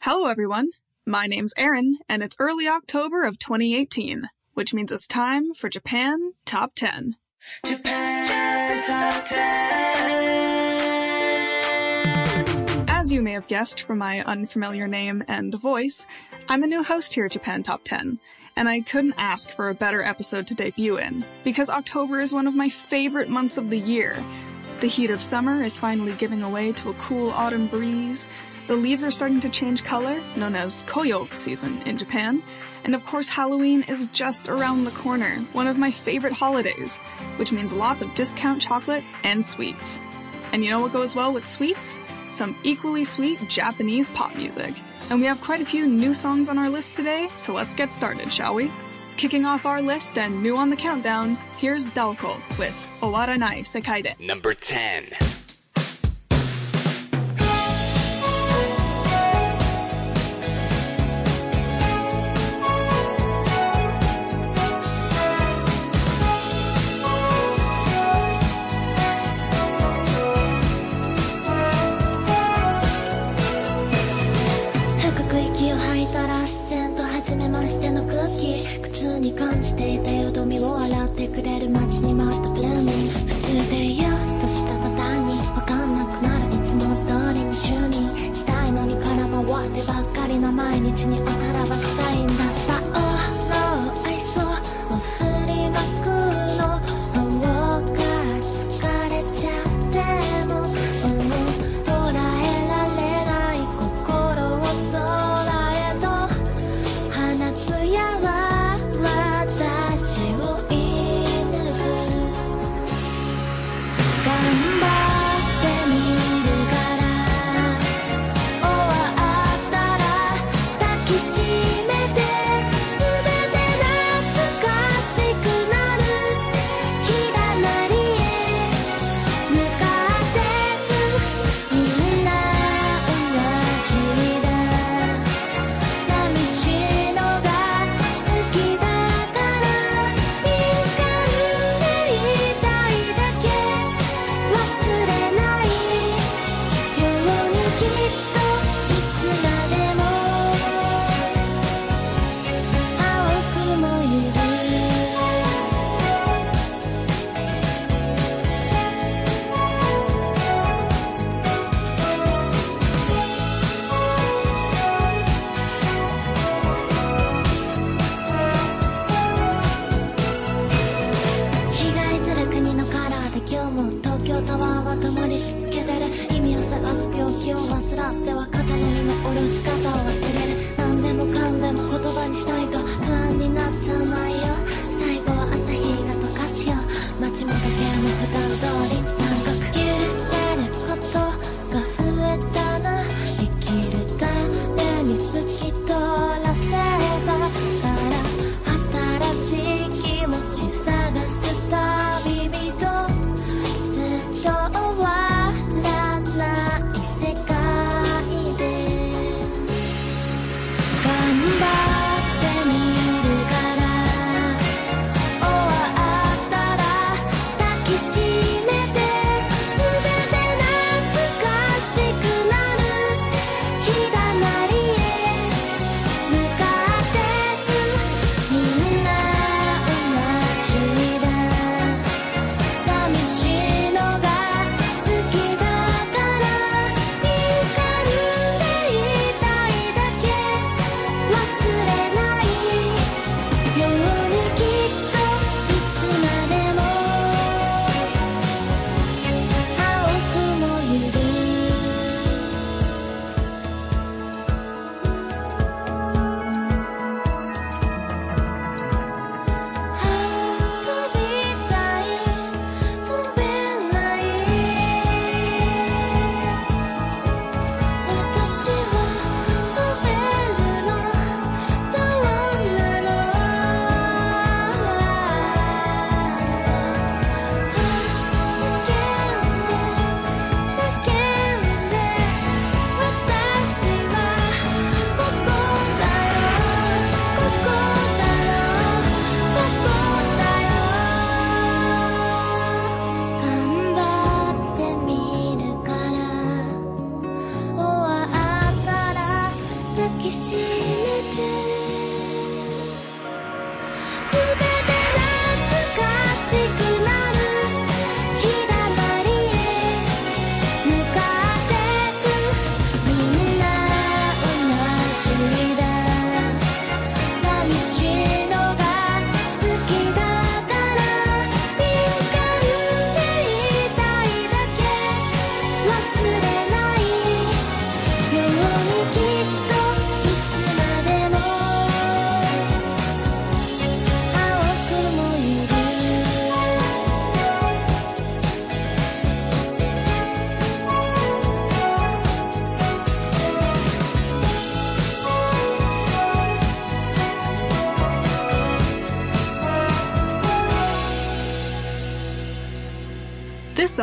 Hello, everyone. My name's Erin, and it's early October of 2018, which means it's time for Japan Top 10. Japan Top 10. As you may have guessed from my unfamiliar name and voice, I'm a new host here at Japan Top 10, and I couldn't ask for a better episode to debut in, because October is one of my favorite months of the year. The heat of summer is finally giving way to a cool autumn breeze. The leaves are starting to change color, known as koyo season in Japan. And of course, Halloween is just around the corner, one of my favorite holidays, which means lots of discount chocolate and sweets. And you know what goes well with sweets? Some equally sweet Japanese pop music. And we have quite a few new songs on our list today, so let's get started, shall we? Kicking off our list and new on the countdown, here's Daoko with Owaranai Sekai de. Number 10.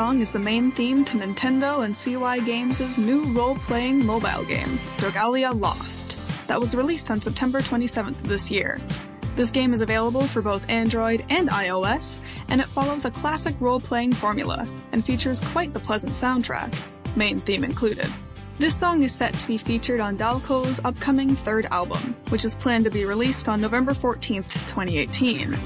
song is the main theme to Nintendo and Cygames' new role-playing mobile game, Dragalia Lost, that was released on September 27th of this year. This game is available for both Android and iOS, and it follows a classic role-playing formula and features quite the pleasant soundtrack, main theme included. This song is set to be featured on Daoko's upcoming third album, which is planned to be released on November 14th, 2018.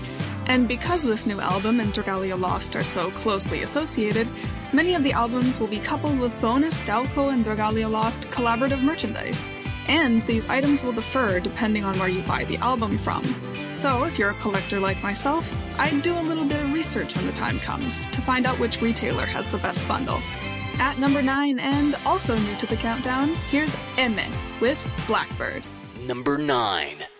And because this new album and Dragalia Lost are so closely associated, many of the albums will be coupled with bonus Daoko and Dragalia Lost collaborative merchandise. And these items will differ depending on where you buy the album from. So, if you're a collector like myself, I'd do a little bit of research when the time comes to find out which retailer has the best bundle. At number 9, and also new to the countdown, here's Aimer with Blackbird. Number 9.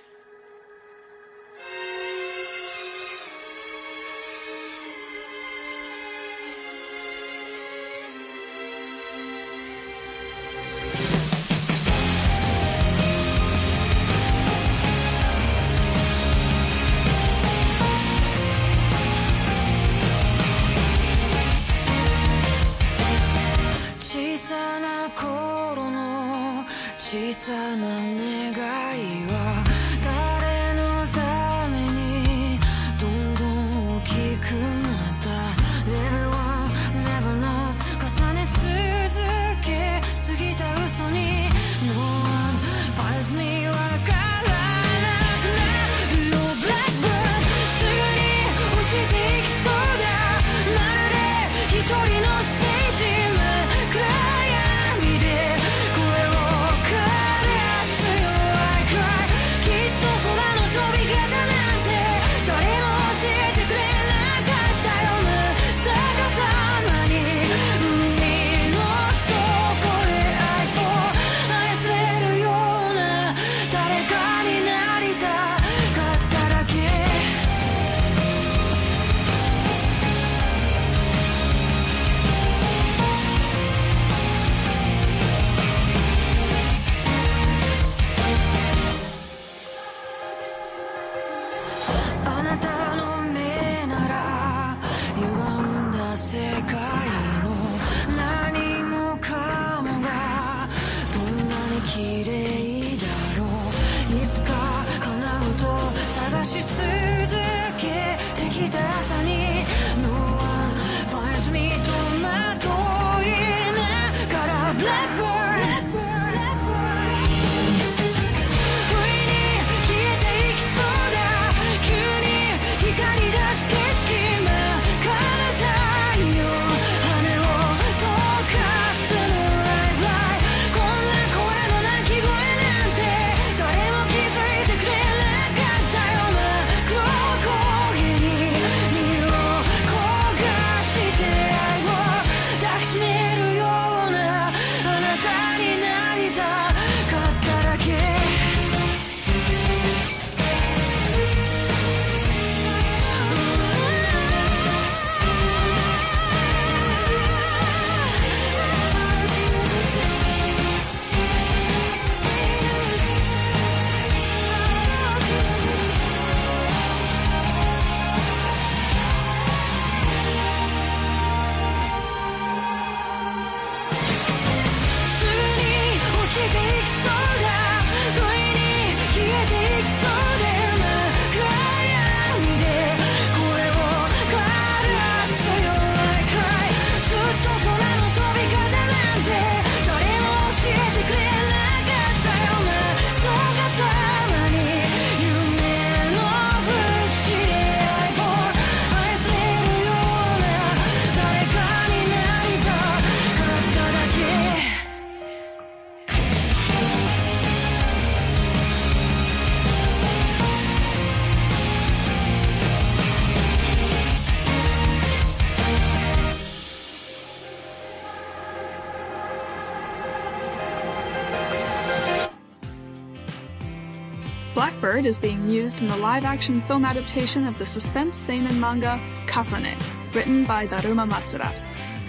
Is being used in the live action film adaptation of the suspense seinen manga Kasane, written by Daruma Matsuura.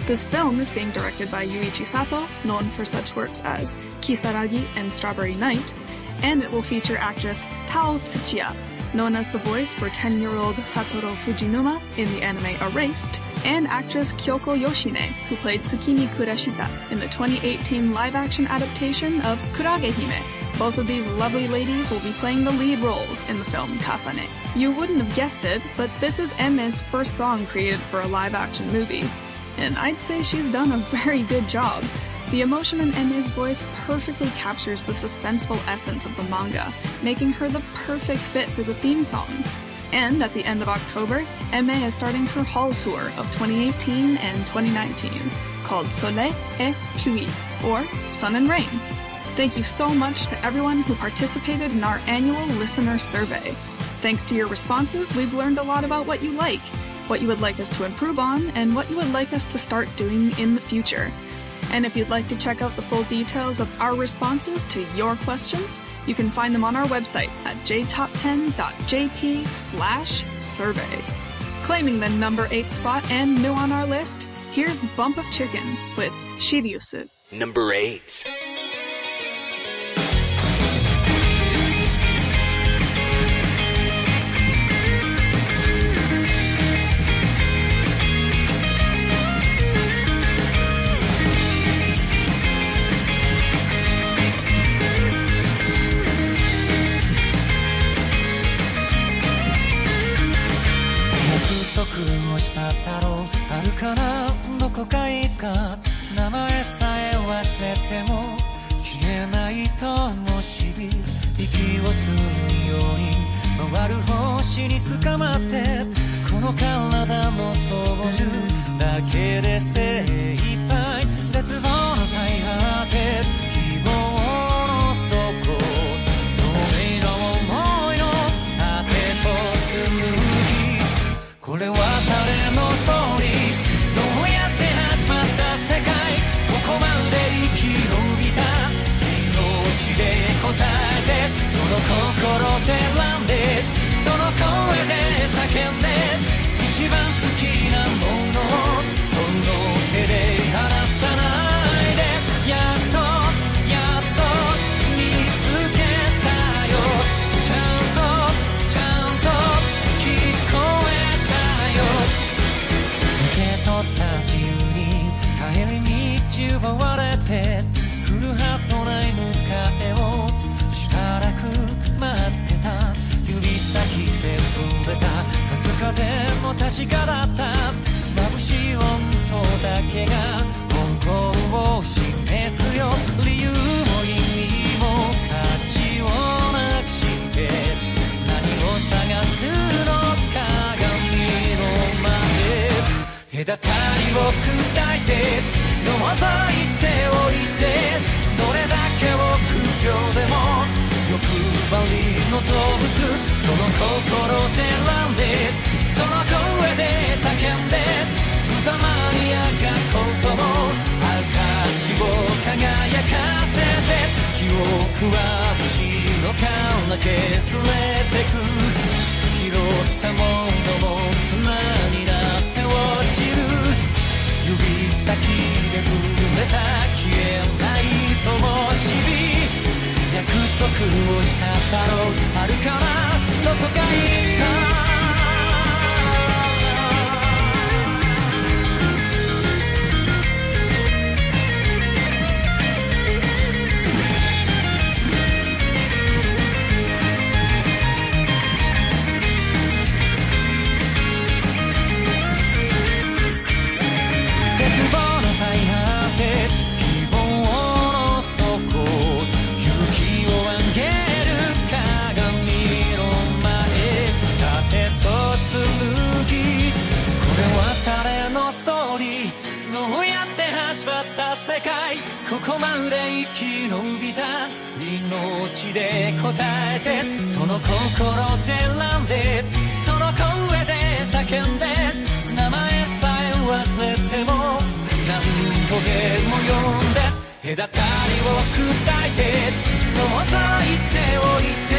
This film is being directed by Yuichi Sato, known for such works as Kisaragi and Strawberry Night, and it will feature actress Tao Tsuchiya, known as the voice for 10-year-old Satoru Fujinuma in the anime Erased, and actress Kyoko Yoshine, who played Tsukimi Kurashita in the 2018 live-action adaptation of Kurage Hime. Both of these lovely ladies will be playing the lead roles in the film Kasane. You wouldn't have guessed it, but this is Aimer's first song created for a live-action movie. And I'd say she's done a very good job. The emotion in Aimer's voice perfectly captures the suspenseful essence of the manga, making her the perfect fit for the theme song. And at the end of October, Aimer is starting her hall tour of 2018 and 2019, called Soleil et Pluie, or Sun and Rain. Thank you so much to everyone who participated in our annual listener survey. Thanks to your responses, we've learned a lot about what you like, what you would like us to improve on, and what you would like us to start doing in the future. And if you'd like to check out the full details of our responses to your questions, you can find them on our website at jtop10.jp slash survey. Claiming the number 8 spot and new on our list, here's Bump of Chicken with Shiriusu. Number 8. 約束をしたろうあるかなどこかいつか名前さえ忘れても消えない灯火息を吸うように回る星に捕まってこの体の操縦だけで精一杯絶望の最果て coro. を砕いて覗いておいてどれだけ臆病でも欲張りの動物その心で選んでその声で叫んで無様にあがことも証を輝かせて記憶は後ろから削れてく拾ったものも砂になって落ちる。指先で震えた消えない灯火約束をしただろう。あるかな？どこかいつか？き延びた命で応えてその心で選んでその声で叫んで名前さえ忘れても何とでも呼んで隔たりを砕いてのぞいておいて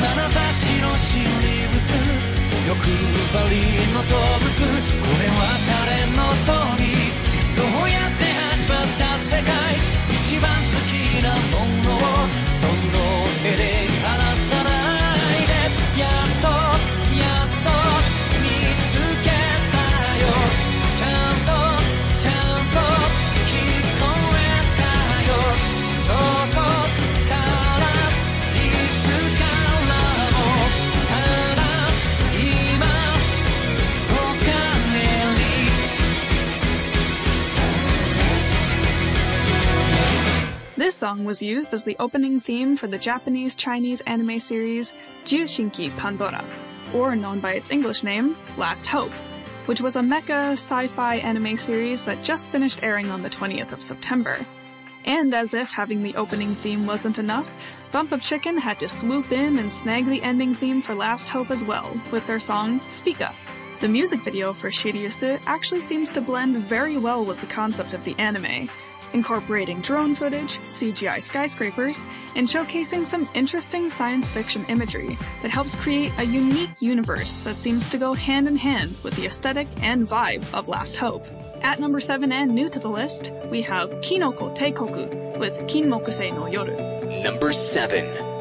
眼差しの心理ス欲張りの動物これは誰のストーリー song was used as the opening theme for the Japanese Chinese anime series Jushinki Pandora, or known by its English name, Last Hope, which was a mecha sci-fi anime series that just finished airing on the 20th of September. And as if having the opening theme wasn't enough, Bump of Chicken had to swoop in and snag the ending theme for Last Hope as well, with their song Speak Up. The music video for Shiryusu actually seems to blend very well with the concept of the anime, incorporating drone footage, CGI skyscrapers, and showcasing some interesting science fiction imagery that helps create a unique universe that seems to go hand in hand with the aesthetic and vibe of Last Hope. At number 7 and new to the list, we have Kinoko Teikoku with Kinmokusei no Yoru. Number 7.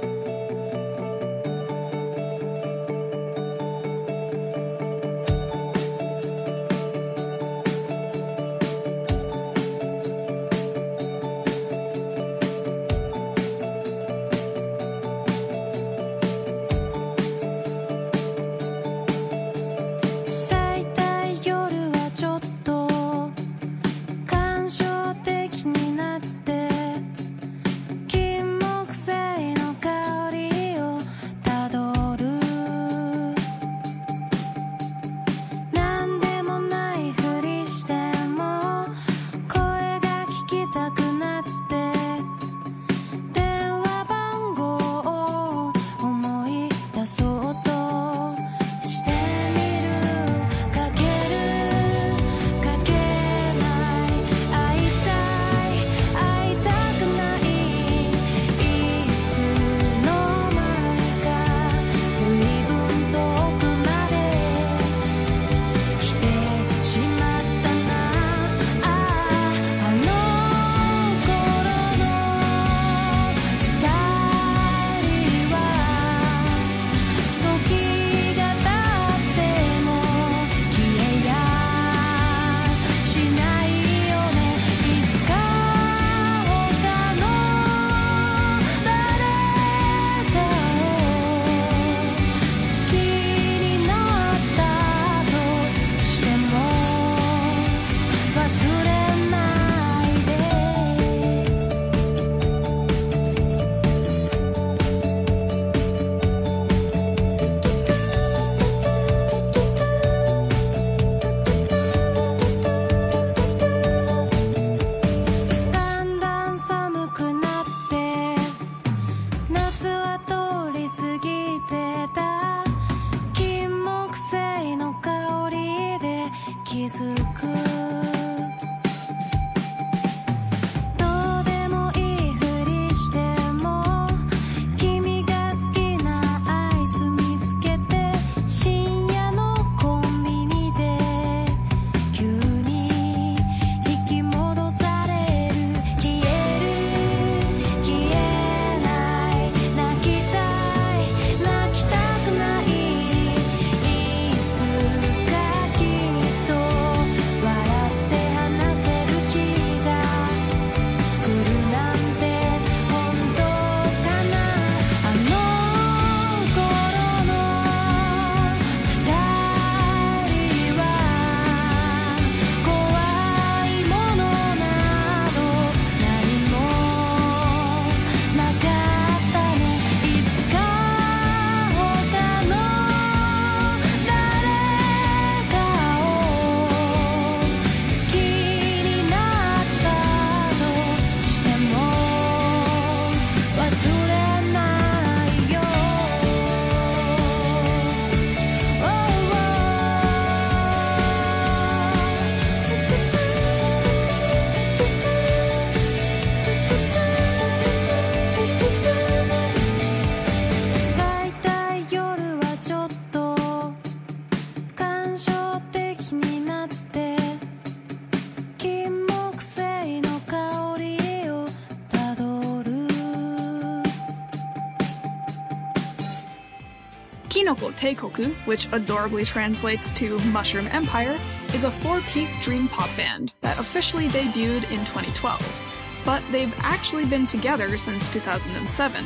Teikoku, which adorably translates to Mushroom Empire, is a four-piece dream pop band that officially debuted in 2012. But they've actually been together since 2007,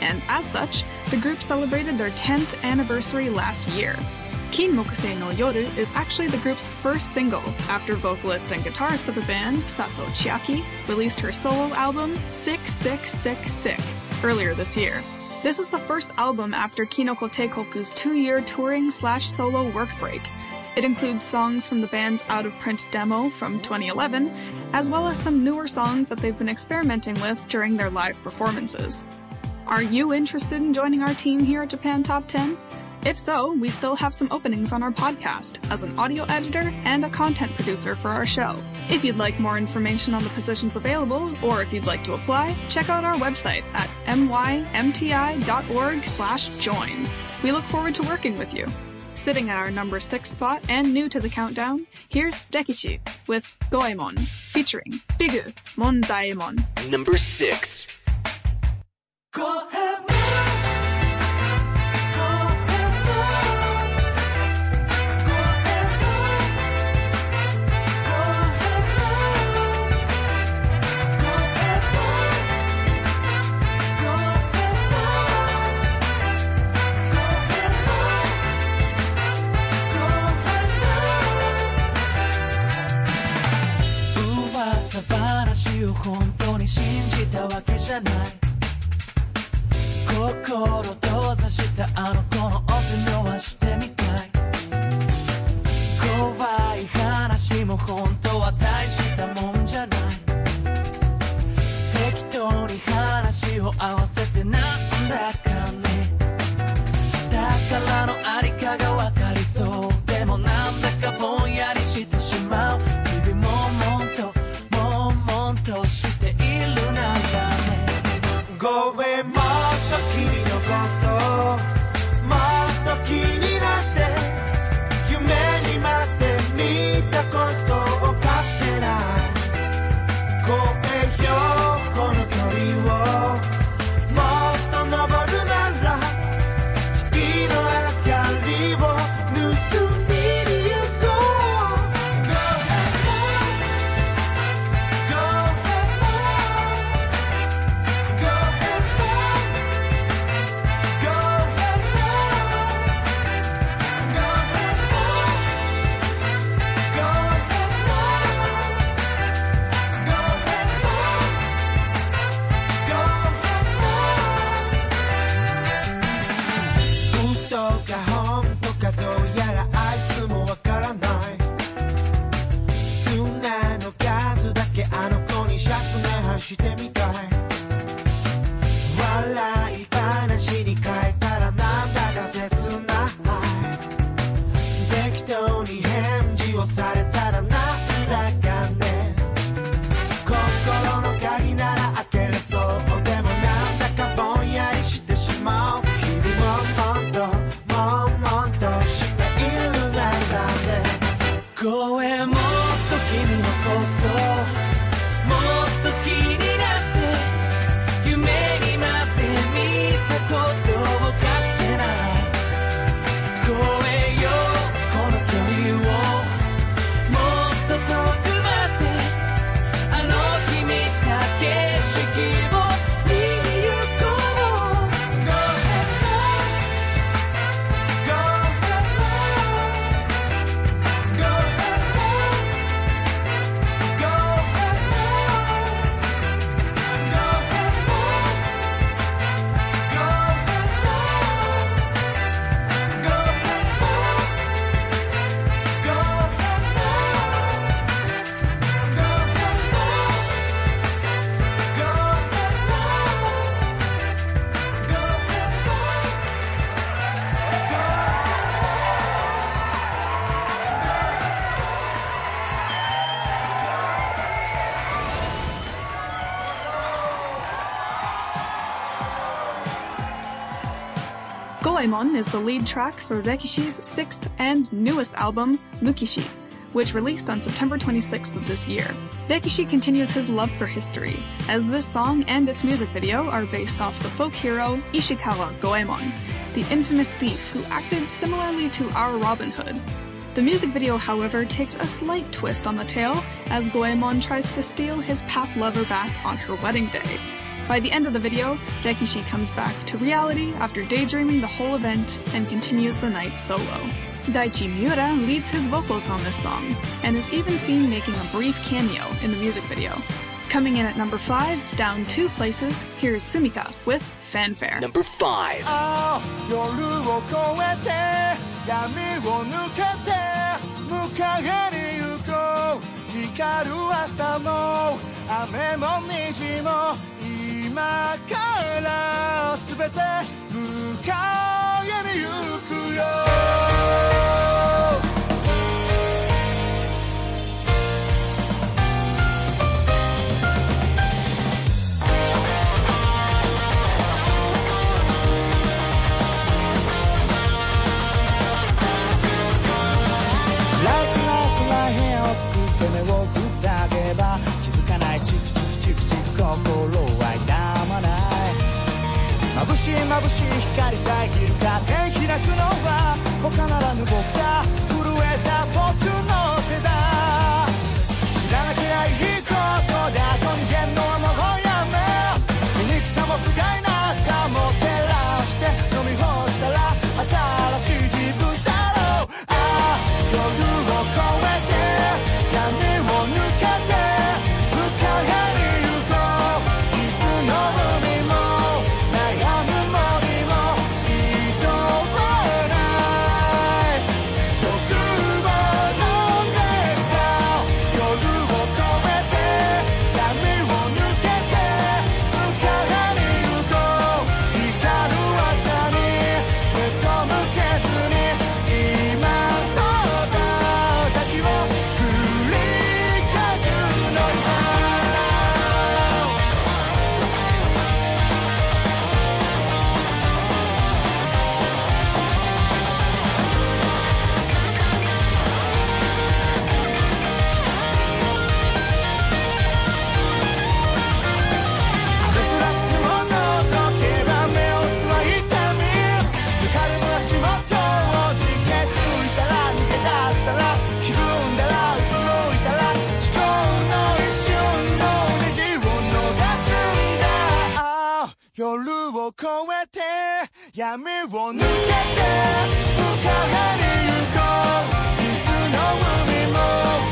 and as such, the group celebrated their 10th anniversary last year. Kinmokusei no Yoru is actually the group's first single after vocalist and guitarist of the band, Sato Chiaki, released her solo album, Sick Sick Sick Sick, earlier this year. This is the first album after Kinoko Teikoku's two-year touring slash solo work break. It includes songs from the band's out-of-print demo from 2011, as well as some newer songs that they've been experimenting with during their live performances. Are you interested in joining our team here at Japan Top 10? If so, we still have some openings on our podcast as an audio editor and a content producer for our show. If you'd like more information on the positions available, or if you'd like to apply, check out our website at mymti.org slash join. We look forward to working with you. Sitting at our number six spot and new to the countdown, here's Rekishi with Goemon, featuring Bigu Monzaemon. Number six. 噂本当に信じたわけじゃない。心閉ざしたあの子のオペ伸はしてみたい。怖い話も本当は大したもんじゃない。適当に話を合わせてなんだか。Is the lead track for Rekishi's sixth and newest album, Mukishi, which released on September 26th of this year. Rekishi continues his love for history, as this song and its music video are based off the folk hero Ishikawa Goemon, the infamous thief who acted similarly to our Robin Hood. The music video, however, takes a slight twist on the tale as Goemon tries to steal his past lover back on her wedding day. By the end of the video, Rekishi comes back to reality after daydreaming the whole event and continues the night solo. Daichi Miura leads his vocals on this song, and is even seen making a brief cameo in the music video. Coming in at number 5, down two places, here's Sumika with Fanfare. Number 5. Oh, 今から全て向かい夜を越えて闇を抜けて向かいに行こう傷の海も。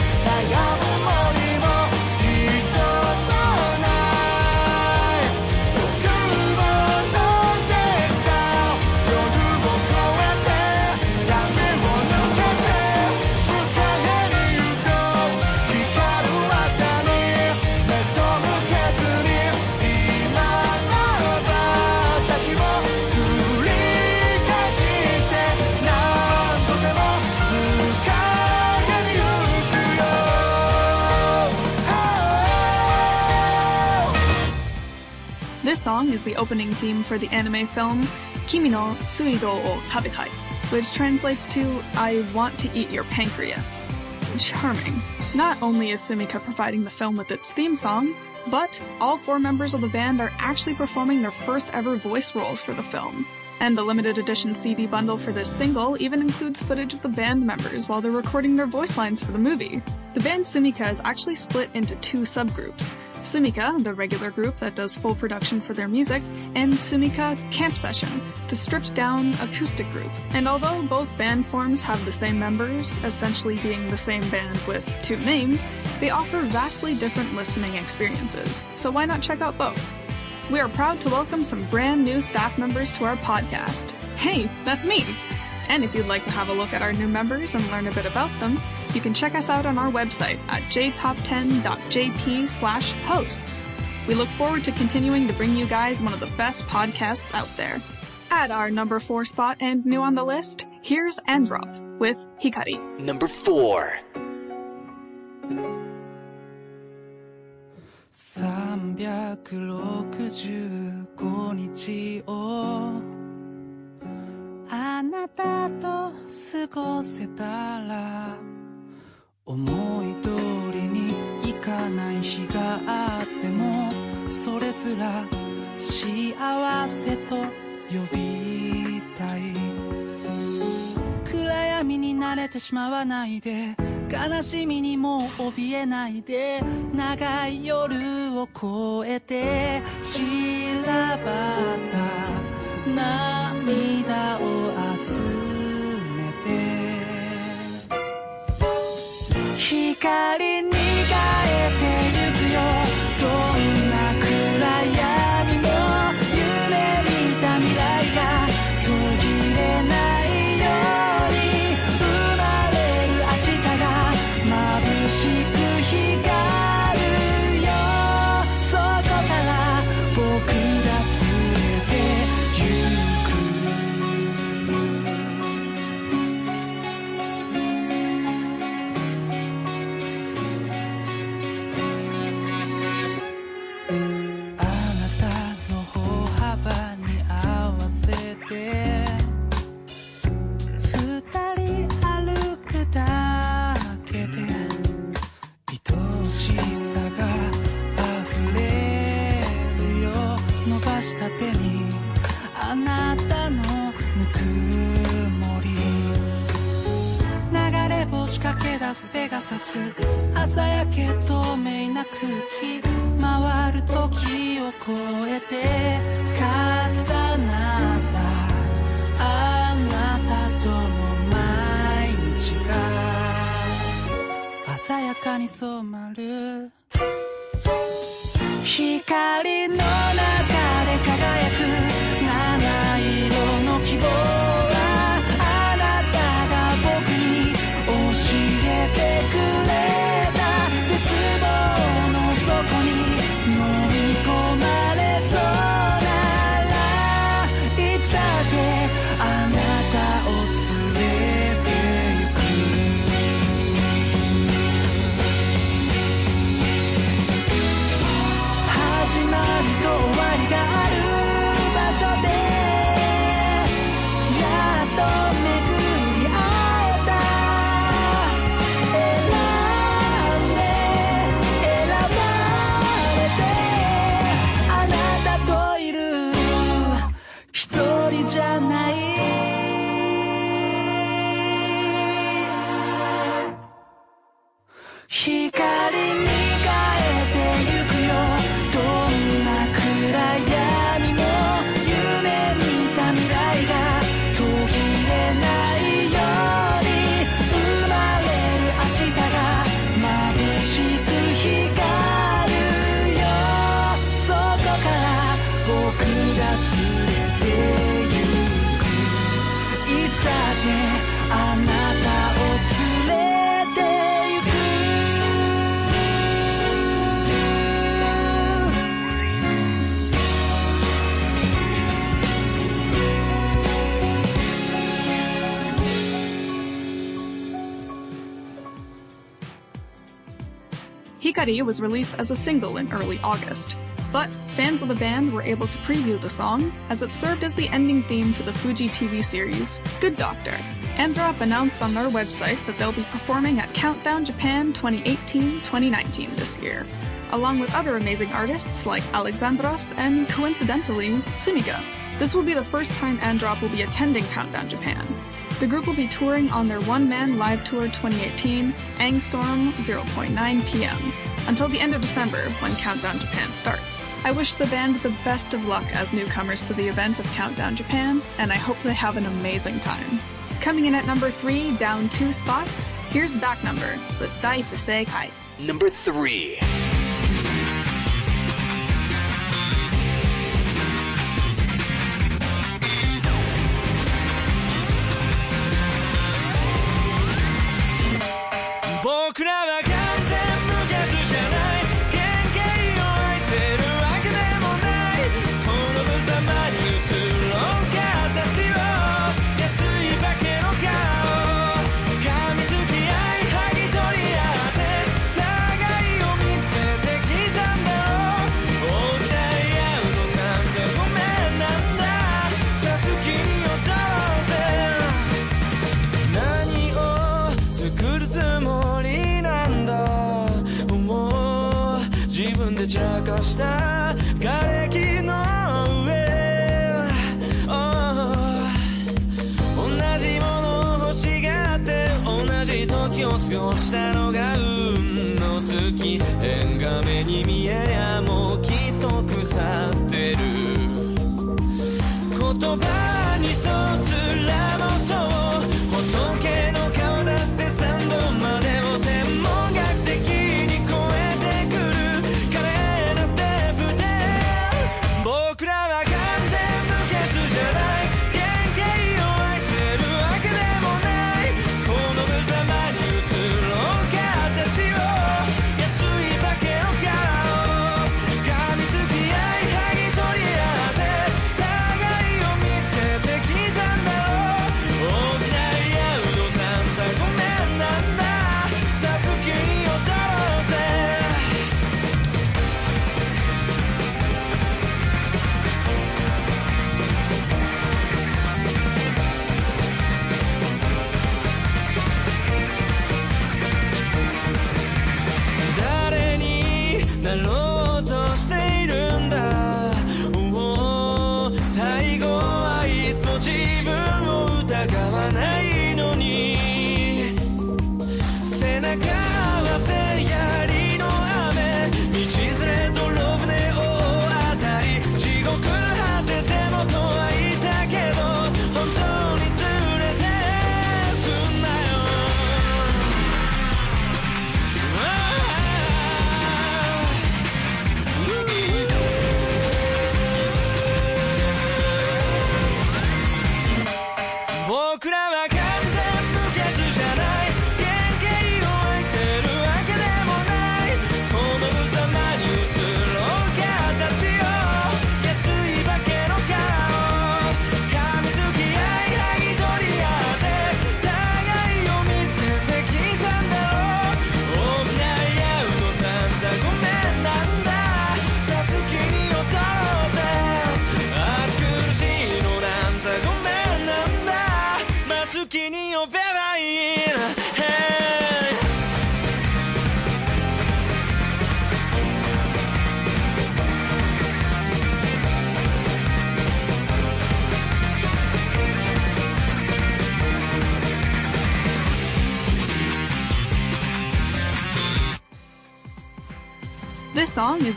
Song is the opening theme for the anime film Kimi no Suizo o Tabetai, which translates to I want to eat your pancreas. Charming. Not only is Sumika providing the film with its theme song, but all four members of the band are actually performing their first ever voice roles for the film. And the limited edition CD bundle for this single even includes footage of the band members while they're recording their voice lines for the movie. The band Sumika is actually split into two subgroups. Sumika, the regular group that does full production for their music, and Sumika Camp Session, the stripped down acoustic group. And although both band forms have the same members, essentially being the same band with two names, they offer vastly different listening experiences. So why not check out both? We are proud to welcome some brand new staff members to our podcast. Hey, that's me! And if you'd like to have a look at our new members and learn a bit about them, you can check us out on our website at jtop10.jp slash hosts. We look forward to continuing to bring you guys one of the best podcasts out there. At our number four spot and new on the list, here's Androp with Hikari. Number 4. 365日をあなたと過ごせたら思い通りにいかない日があってもそれす。ら幸せと呼びたい暗闇に慣れてしまわないで悲しみにも怯えないで長い夜を越えて散らばった涙をかりに朝スペガサスけ透明な空気回る時を超えて重なった。あなたとの毎日が鮮やかに染まる光の中で輝く。七色の希望。Hikari was released as a single in early August, but fans of the band were able to preview the song as it served as the ending theme for the Fuji TV series Good Doctor. Androp announced on their website that they'll be performing at Countdown Japan 2018-2019 this year, along with other amazing artists like Alexandros and, coincidentally, Sumika. This will be the first time Androp will be attending Countdown Japan, the group will be touring on their one man live tour 2018, Angstrom 0.9 p.m., until the end of December when Countdown Japan starts. I wish the band the best of luck as newcomers to the event of Countdown Japan, and I hope they have an amazing time. Coming in at number three, down two spots, here's Back Number with Daifuseikai. Number three.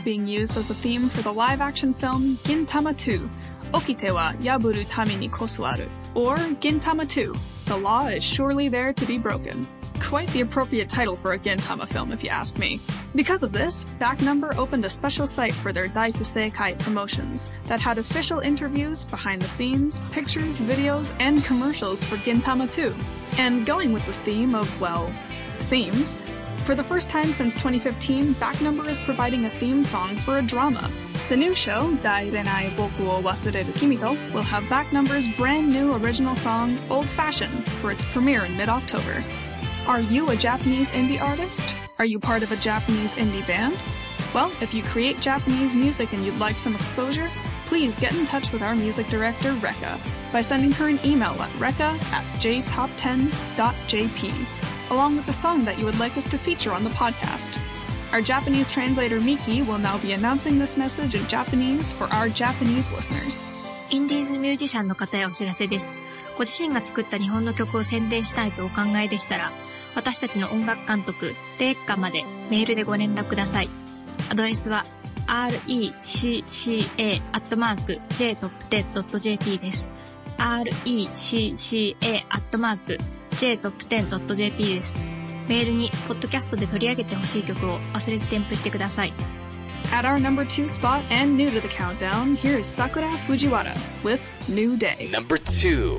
Being used as a theme for the live-action film Gintama 2, Okite wa yaburu tami ni kosuaru, or Gintama 2, The Law is Surely There to Be Broken. Quite the appropriate title for a Gintama film, if you ask me. Because of this, Back Number opened a special site for their Daifuseikai promotions that had official interviews, behind the scenes, pictures, videos, and commercials for Gintama 2. And going with the theme of, well, themes, for the first time since 2015, Back Number is providing a theme song for a drama. The new show, Dairenai Boku wo Wasureru Kimito, will have Back Number's brand new original song, Old Fashioned, for its premiere in mid October. Are you a Japanese indie artist? Are you part of a Japanese indie band? Well, if you create Japanese music and you'd like some exposure, please get in touch with our music director, Rekka, by sending her an email at rekka at jtop10.jp, along with the song that you would like us to feature on the podcast. Our Japanese translator Miki will now be announcing this message in Japanese for our Japanese listeners. インディーズミュージシャンの方へお知らせです。ご自身が作った日本の曲を宣伝したいとお考えでしたら、私たちの音楽監督、レッカまでメールでご連絡ください。アドレスは recca.jtop10.jp です。recca.jtop10.jp です。メールに、ポッドキャストで取り上げてほしい曲を忘れず添付してください。At our number two spot and new to the countdown, here is Sakura Fujiwara with New Day. Number two.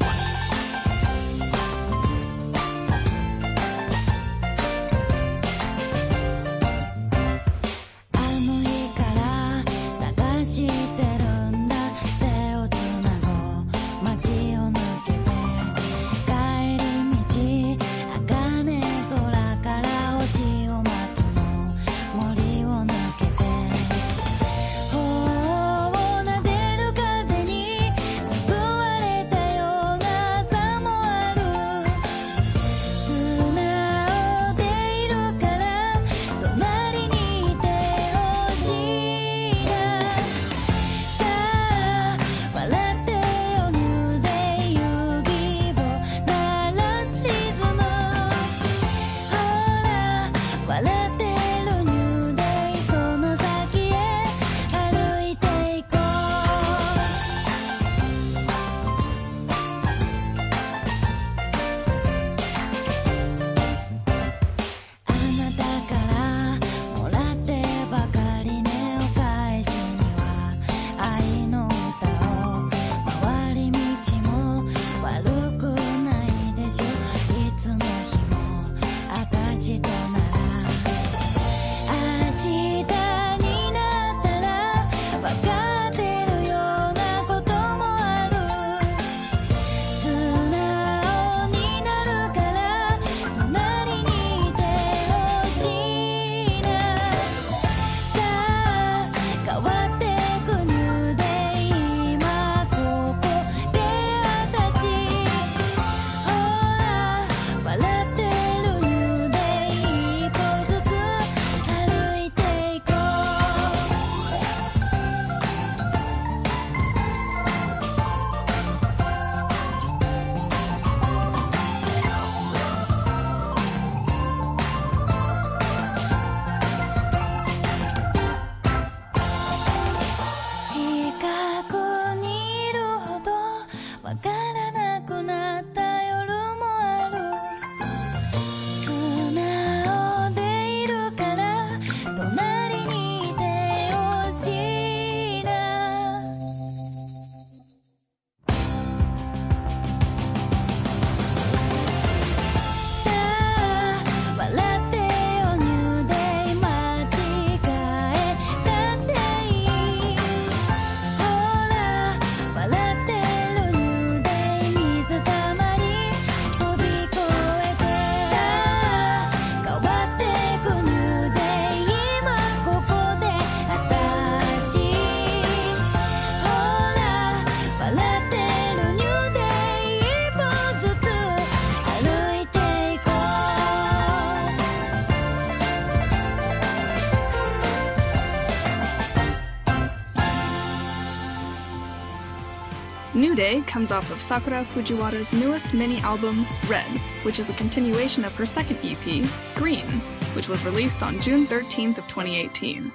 Comes off of Sakura Fujiwara's newest mini album, Red, which is a continuation of her second EP, Green, which was released on June 13th of 2018.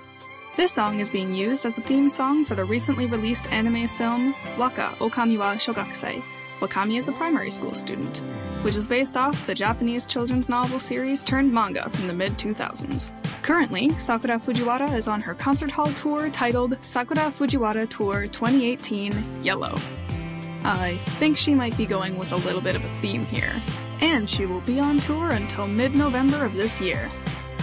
This song is being used as the theme song for the recently released anime film Waka Okami wa Shogakusei, Wakami is a primary school student, which is based off the Japanese children's novel series turned manga from the mid 2000s. Currently, Sakura Fujiwara is on her concert hall tour titled Sakura Fujiwara Tour 2018 Yellow. I think she might be going with a little bit of a theme here. And she will be on tour until mid November of this year.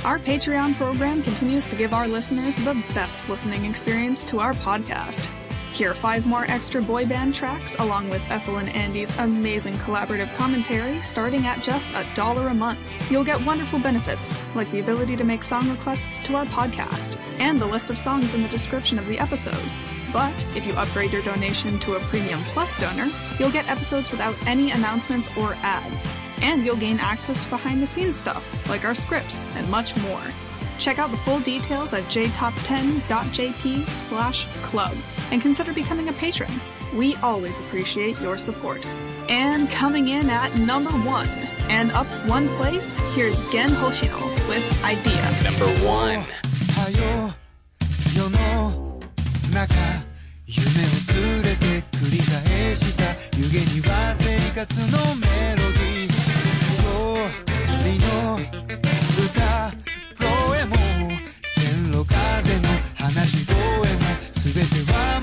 Our Patreon program continues to give our listeners the best listening experience to our podcast. Hear five more extra boy band tracks along with Ethel and Andy's amazing collaborative commentary starting at just a dollar a month. You'll get wonderful benefits like the ability to make song requests to our podcast and the list of songs in the description of the episode. But if you upgrade your donation to a Premium Plus donor, you'll get episodes without any announcements or ads. And you'll gain access to behind the scenes stuff, like our scripts, and much more. Check out the full details at jtop10.jp slash club and consider becoming a patron. We always appreciate your support. And coming in at number one, and up one place, here's Gen Hoshino with Idea. Number one. はよ世の中夢を連れて繰り返した湯気には生活のメロディー 全ては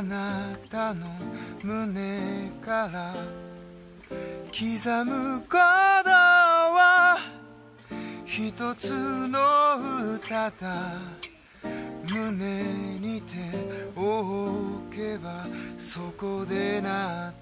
あなたの胸から刻むことは一つの歌だ胸に手を置けばそこで鳴って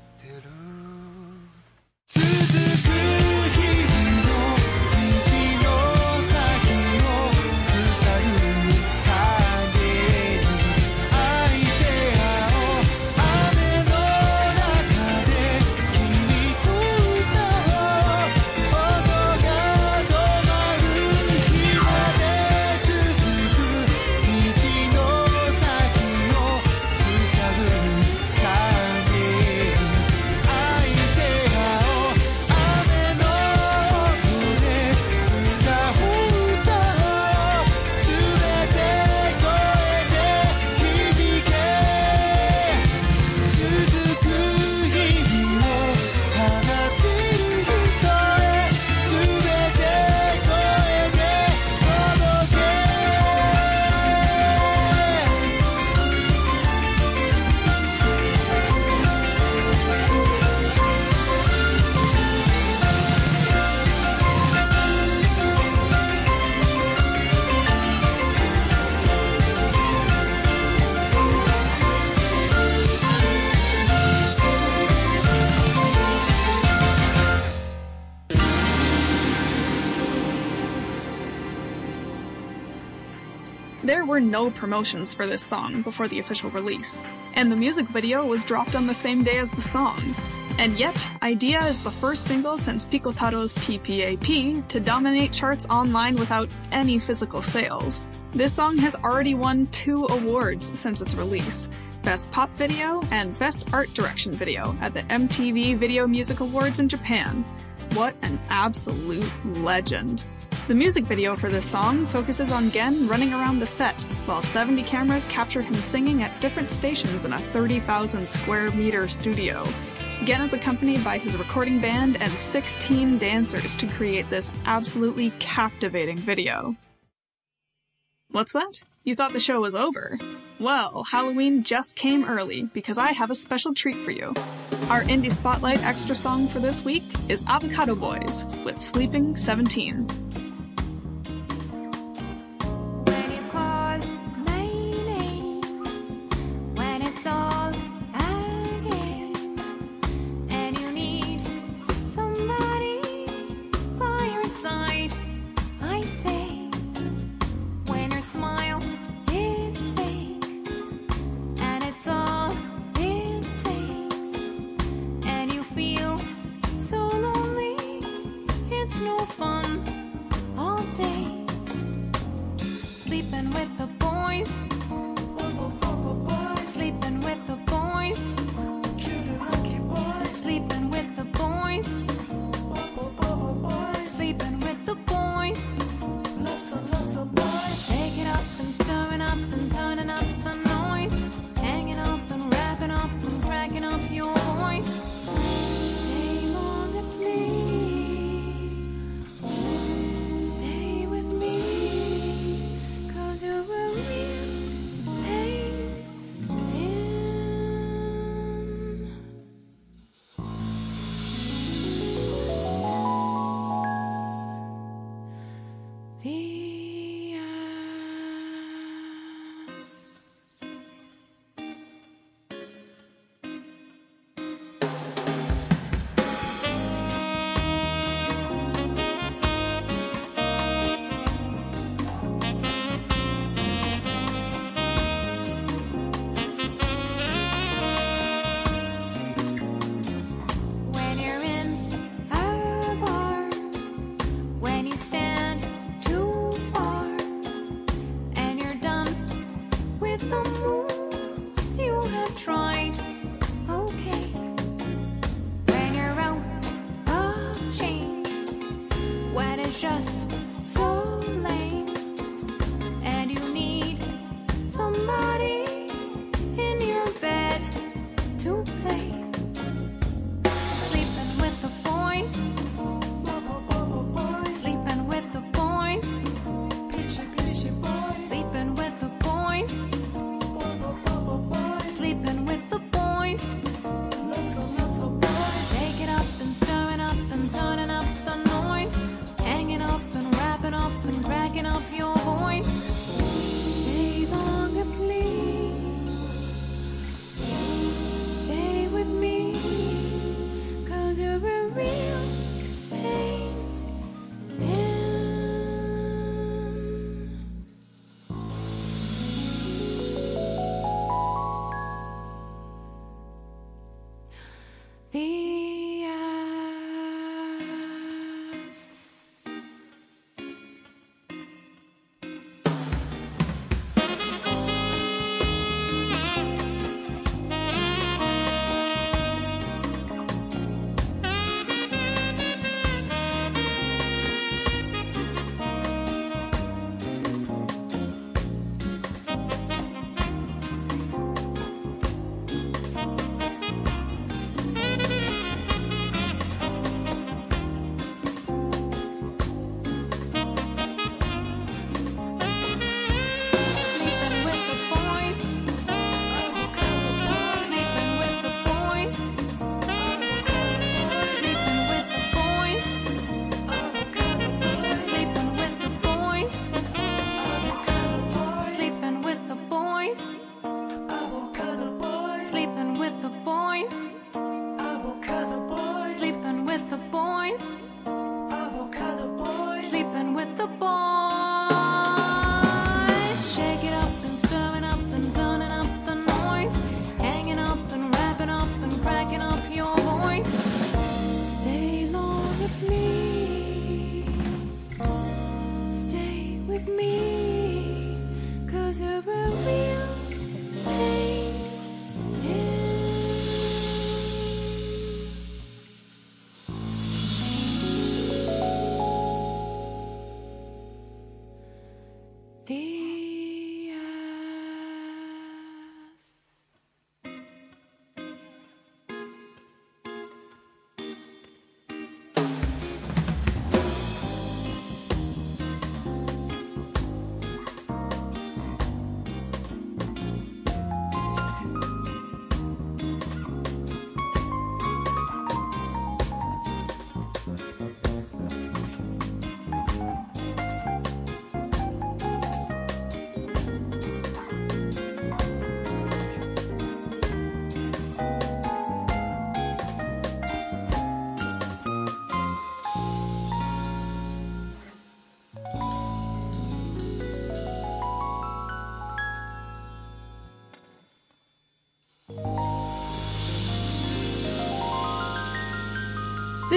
There were no promotions for this song before the official release, and the music video was dropped on the same day as the song. And yet, Idea is the first single since Pikotaro's PPAP to dominate charts online without any physical sales. This song has already won two awards since its release. Best Pop Video and Best Art Direction Video at the MTV Video Music Awards in Japan. What an absolute legend. The music video for this song focuses on Gen running around the set, while 70 cameras capture him singing at different stations in a 30,000 square meter studio. Gen is accompanied by his recording band and 16 dancers to create this absolutely captivating video. What's that? You thought the show was over? Well, Halloween just came early because I have a special treat for you. Our Indie Spotlight extra song for this week is Avocado Boys with Sleeping 17.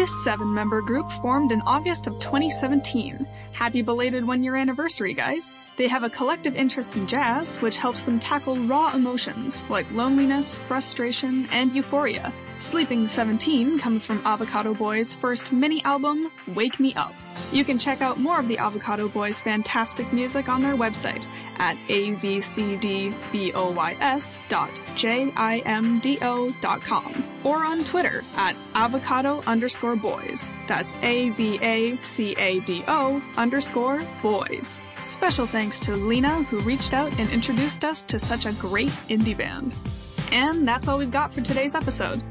This seven member group formed in August of 2017. Happy belated one year anniversary, guys! They have a collective interest in jazz, which helps them tackle raw emotions like loneliness, frustration, and euphoria. Sleeping 17 comes from Avocado Boys' first mini album, Wake Me Up. You can check out more of the Avocado Boys' fantastic music on their website at avcdboys.jimdo.com or on Twitter at avocado underscore boys. That's A-V-A-C-A-D-O underscore boys. Special thanks to Lena who reached out and introduced us to such a great indie band. And that's all we've got for today's episode.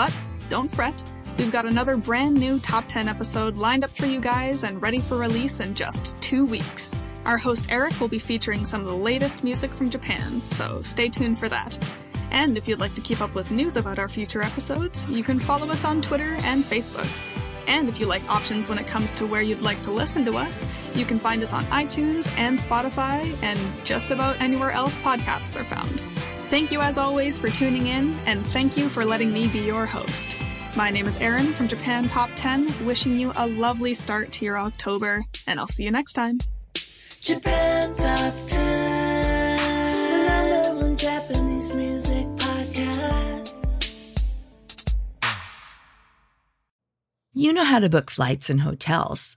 But don't fret, we've got another brand new top 10 episode lined up for you guys and ready for release in just two weeks. Our host Eric will be featuring some of the latest music from Japan, so stay tuned for that. And if you'd like to keep up with news about our future episodes, you can follow us on Twitter and Facebook. And if you like options when it comes to where you'd like to listen to us, you can find us on iTunes and Spotify and just about anywhere else podcasts are found. Thank you as always for tuning in, and thank you for letting me be your host. My name is Erin from Japan Top 10, wishing you a lovely start to your October, and I'll see you next time. Japan Top 10, the number one Japanese music podcast. You know how to book flights and hotels.